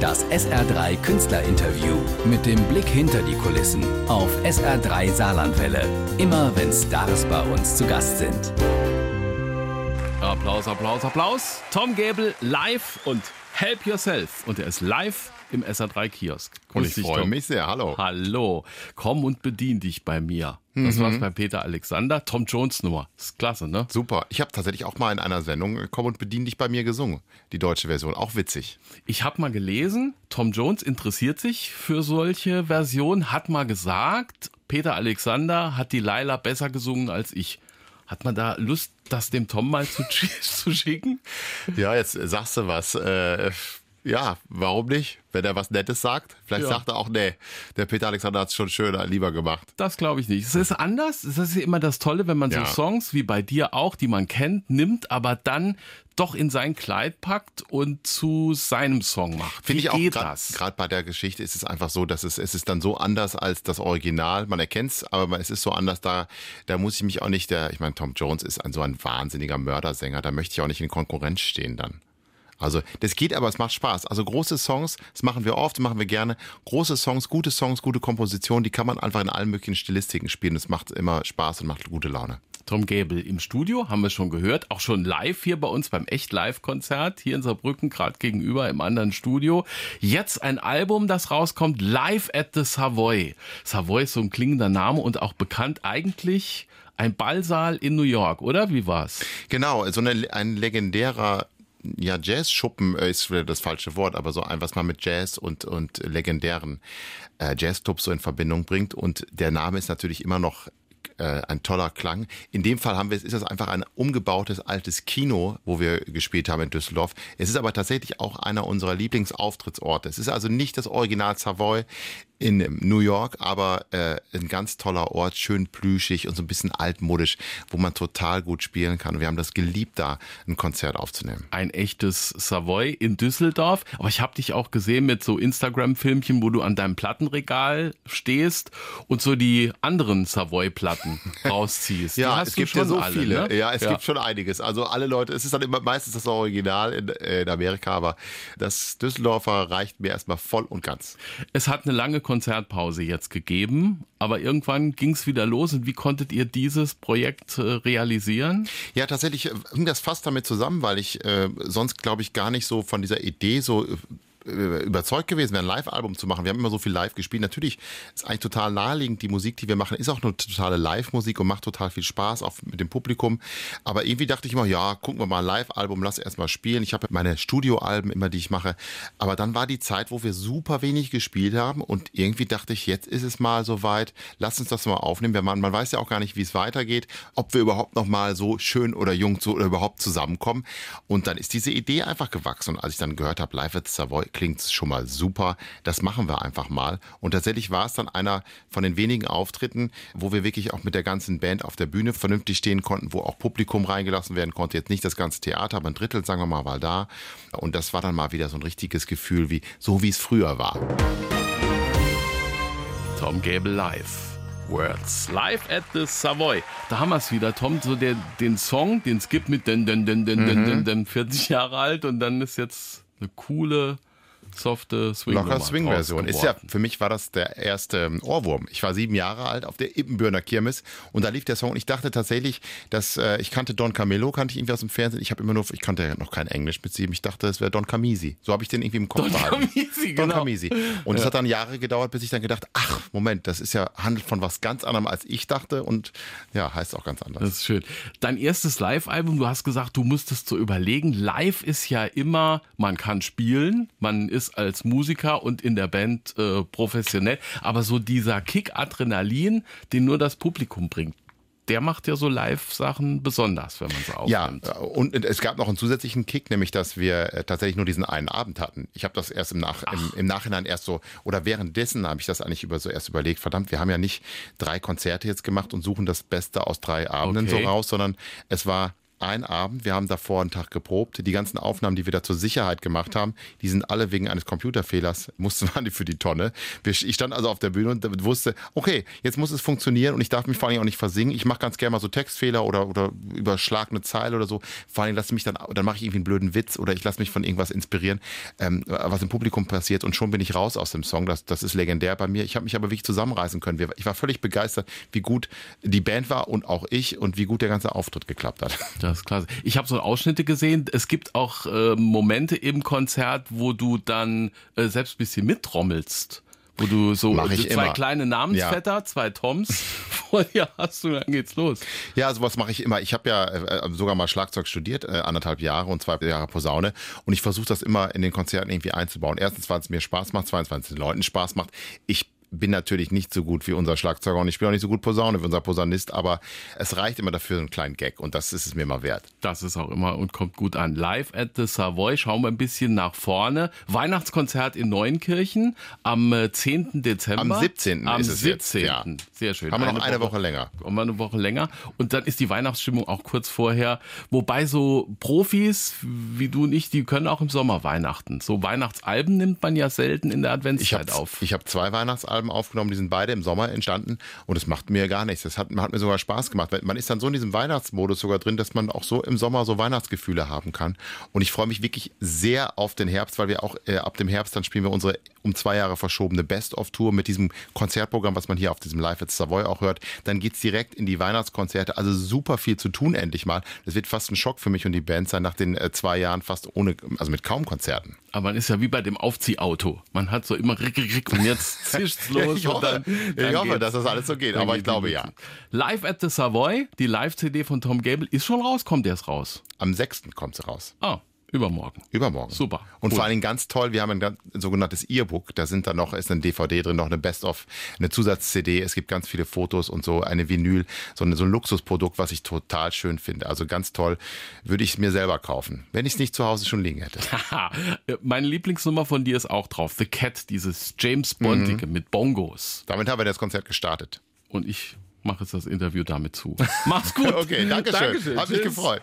Das SR3 Künstlerinterview mit dem Blick hinter die Kulissen auf SR3 Saarlandwelle. Immer wenn Stars bei uns zu Gast sind. Applaus, Applaus, Applaus. Tom Gäbel live und Help Yourself. Und er ist live im SR3 Kiosk. Und ich freue mich sehr. Hallo. Hallo. Komm und bedien dich bei mir. Das Mhm. war's bei Peter Alexander. Tom Jones Nummer. Ist klasse, ne? Super. Ich habe tatsächlich auch mal in einer Sendung Komm und bedien dich bei mir gesungen. Die deutsche Version. Auch witzig. Ich habe mal gelesen, Tom Jones interessiert sich für solche Versionen, hat mal gesagt, Peter Alexander hat die Laila besser gesungen als ich. Hat man da Lust, das dem Tom mal zu, zu schicken? Ja, jetzt sagst du was. Äh, ja, warum nicht? Wenn er was Nettes sagt. Vielleicht Ja. sagt er auch, nee, der Peter Alexander hat es schon schöner, lieber gemacht. Das glaube ich nicht. Es ist anders. Das ist immer das Tolle, wenn man Ja. so Songs wie bei dir auch, die man kennt, nimmt, aber dann doch in sein Kleid packt und zu seinem Song macht. Finde ich auch? Gerade bei der Geschichte ist es einfach so, dass es, es ist dann so anders als das Original. Man erkennt es, aber es ist so anders. Da, da muss ich mich auch nicht, der, ich meine, Tom Jones ist ein so ein wahnsinniger Mördersänger. Da möchte ich auch nicht in Konkurrenz stehen dann. Also das geht, aber es macht Spaß. Also große Songs, das machen wir oft, machen wir gerne. Große Songs, gute Songs, gute Kompositionen, die kann man einfach in allen möglichen Stilistiken spielen. Das macht immer Spaß und macht gute Laune. Tom Gäbel im Studio, haben wir schon gehört, auch schon live hier bei uns beim Echt Live-Konzert, hier in Saarbrücken, gerade gegenüber im anderen Studio. Jetzt ein Album, das rauskommt, Live at the Savoy. Savoy ist so ein klingender Name und auch bekannt eigentlich ein Ballsaal in New York, oder? Wie war's? Genau, so eine, ein legendärer ja, Jazz-Schuppen äh, ist das falsche Wort, aber so ein, was man mit Jazz und, und legendären äh, Jazz-Clubs so in Verbindung bringt. Und der Name ist natürlich immer noch äh, ein toller Klang. In dem Fall haben wir, ist das einfach ein umgebautes altes Kino, wo wir gespielt haben in Düsseldorf. Es ist aber tatsächlich auch einer unserer Lieblingsauftrittsorte. Es ist also nicht das Original Savoy in New York, aber äh, ein ganz toller Ort, schön plüschig und so ein bisschen altmodisch, wo man total gut spielen kann. Wir haben das geliebt, da ein Konzert aufzunehmen. ein echtes Savoy in Düsseldorf. Aber ich habe dich auch gesehen mit so Instagram-Filmchen, wo du an deinem Plattenregal stehst und so die anderen Savoy-Platten rausziehst. Ja, es gibt ja schon so alle, viele. Ne? Ja, es gibt schon einiges. Also alle Leute, es ist dann immer meistens das Original in, äh, in Amerika, aber das Düsseldorfer reicht mir erstmal voll und ganz. Es hat eine lange Konzertpause jetzt gegeben, aber irgendwann ging es wieder los. Und wie konntet ihr dieses Projekt äh, realisieren? Ja, tatsächlich äh, hing das fast damit zusammen, weil ich äh, sonst, glaube ich, gar nicht so von dieser Idee so äh, überzeugt gewesen wäre, ein Live-Album zu machen. Wir haben immer so viel live gespielt. Natürlich ist eigentlich total naheliegend, die Musik, die wir machen, ist auch eine totale Live-Musik und macht total viel Spaß, auch mit dem Publikum. Aber irgendwie dachte ich immer, ja, gucken wir mal ein Live-Album, lass erst mal spielen. Ich habe meine Studioalben immer, die ich mache. Aber dann war die Zeit, wo wir super wenig gespielt haben und irgendwie dachte ich, jetzt ist es mal soweit, lass uns das mal aufnehmen. Man, man weiß ja auch gar nicht, wie es weitergeht, ob wir überhaupt noch mal so schön oder jung zu, oder überhaupt zusammenkommen. Und dann ist diese Idee einfach gewachsen. Und als ich dann gehört habe, Live at Savoy klingt schon mal super, das machen wir einfach mal. Und tatsächlich war es dann einer von den wenigen Auftritten, wo wir wirklich auch mit der ganzen Band auf der Bühne vernünftig stehen konnten, wo auch Publikum reingelassen werden konnte. Jetzt nicht das ganze Theater, aber ein Drittel, sagen wir mal, war da. Und das war dann mal wieder so ein richtiges Gefühl, wie so wie es früher war. Tom Gable live. Words. Live at the Savoy. Da haben wir es wieder, Tom. So der, den Song, den es gibt mit den, den, den, den, den, den, den 40 Jahre alt und dann ist jetzt eine coole, softe Swing. Locker Swing-Version. Ist ja, für mich war das der erste ähm, Ohrwurm. Ich war sieben Jahre alt auf der Ippenbürner Kirmes und da lief der Song und ich dachte tatsächlich, dass äh, ich kannte Don Camillo, kannte ich irgendwie aus dem Fernsehen. Ich habe immer nur, ich kannte ja noch kein Englisch mit sieben. Ich dachte, es wäre Don Camisi. So habe ich den irgendwie im Kopf Don behalten. Camisi, Don genau. Camisi. Und es hat dann Jahre gedauert, bis ich dann gedacht, ach, Moment, das ist ja, handelt von was ganz anderem, als ich dachte und ja, heißt auch ganz anders. Das ist schön. Dein erstes Live-Album, du hast gesagt, du musstest so überlegen. Live ist ja immer, man kann spielen, man ist als Musiker und in der Band äh, professionell, aber so dieser Kick Adrenalin, den nur das Publikum bringt, der macht ja so Live-Sachen besonders, wenn man so Ja, aufnimmt. und es gab noch einen zusätzlichen Kick, nämlich dass wir äh, tatsächlich nur diesen einen Abend hatten. Ich habe das erst im, Nach im, im Nachhinein erst so, oder währenddessen habe ich das eigentlich über so erst überlegt, verdammt, wir haben ja nicht drei Konzerte jetzt gemacht und suchen das Beste aus drei Abenden Okay. so raus, sondern es war ein Abend, wir haben davor einen Tag geprobt. Die ganzen Aufnahmen, die wir da zur Sicherheit gemacht haben, die sind alle wegen eines Computerfehlers, mussten waren die für die Tonne. Ich stand also auf der Bühne und wusste, okay, jetzt muss es funktionieren und ich darf mich vor allem auch nicht versingen. Ich mache ganz gerne mal so Textfehler oder, oder überschlag eine Zeile oder so. Vor allem lasse mich dann, dann mache ich irgendwie einen blöden Witz oder ich lasse mich von irgendwas inspirieren, ähm, was im Publikum passiert und schon bin ich raus aus dem Song. Das, das ist legendär bei mir. Ich habe mich aber wirklich zusammenreißen können. Ich war völlig begeistert, wie gut die Band war und auch ich und wie gut der ganze Auftritt geklappt hat. Das ist klasse. Ich habe so Ausschnitte gesehen. Es gibt auch äh, Momente im Konzert, wo du dann äh, selbst ein bisschen mittrommelst wo du so Mach ich zwei immer. kleine Namensvetter, Ja. zwei Toms vor dir hast und dann geht's los. Ja, sowas mache ich immer. Ich habe ja äh, sogar mal Schlagzeug studiert, äh, anderthalb Jahre und zwei Jahre Posaune. Und ich versuche das immer in den Konzerten irgendwie einzubauen. Erstens, weil es mir Spaß macht, zweitens, weil es den Leuten Spaß macht. Ich bin natürlich nicht so gut wie unser Schlagzeuger und ich spiele auch nicht so gut Posaune wie unser Posaunist, aber es reicht immer dafür einen kleinen Gag und das ist es mir mal wert. Das ist auch immer und kommt gut an. Live at the Savoy, schauen wir ein bisschen nach vorne. Weihnachtskonzert in Neunkirchen am äh, 10. Dezember. Am 17. Am ist es 17. jetzt. Ja. Sehr schön. Haben wir noch eine Woche länger. Haben wir eine Woche länger. Und dann ist die Weihnachtsstimmung auch kurz vorher. Wobei so Profis wie du und ich, die können auch im Sommer Weihnachten. So Weihnachtsalben nimmt man ja selten in der Ich Adventszeit habe auf. ich hab zwei Weihnachtsalben aufgenommen, die sind beide im Sommer entstanden und es macht mir gar nichts. Das hat, hat mir sogar Spaß gemacht. Man ist dann so in diesem Weihnachtsmodus sogar drin, dass man auch so im Sommer so Weihnachtsgefühle haben kann. Und ich freue mich wirklich sehr auf den Herbst, weil wir auch äh, ab dem Herbst dann spielen wir unsere um zwei Jahre verschobene Best-of-Tour mit diesem Konzertprogramm, was man hier auf diesem Live at Savoy auch hört. Dann geht's direkt in die Weihnachtskonzerte. Also super viel zu tun endlich mal. Das wird fast ein Schock für mich und die Band sein nach den äh, zwei Jahren fast ohne, also mit kaum Konzerten. Aber man ist ja wie bei dem Aufziehauto. Man hat so immer rick, rick, rick und jetzt zischt's los. Ich hoffe, dann, dann ich hoffe dass das alles so geht, aber geht ich glaube ja. Live at the Savoy, die Live-CD von Tom Gable ist schon raus, kommt erst raus. Am 6. kommt sie raus. Ah, übermorgen. Übermorgen. Super. Und Cool. vor allen Dingen ganz toll, wir haben ein, ganz- ein sogenanntes E-Book, da sind dann noch, ist eine DVD drin, noch eine Best-of, eine Zusatz-CD, es gibt ganz viele Fotos und so, eine Vinyl, so, eine, so ein Luxusprodukt, was ich total schön finde. Also ganz toll, würde ich es mir selber kaufen, wenn ich es nicht zu Hause schon liegen hätte. Haha, meine Lieblingsnummer von dir ist auch drauf. The Cat, dieses James Bondige Mhm. mit Bongos. Damit haben wir das Konzert gestartet. Und ich mache jetzt das Interview damit zu. Mach's gut. Okay, danke schön. Dankeschön. Hat mich gefreut.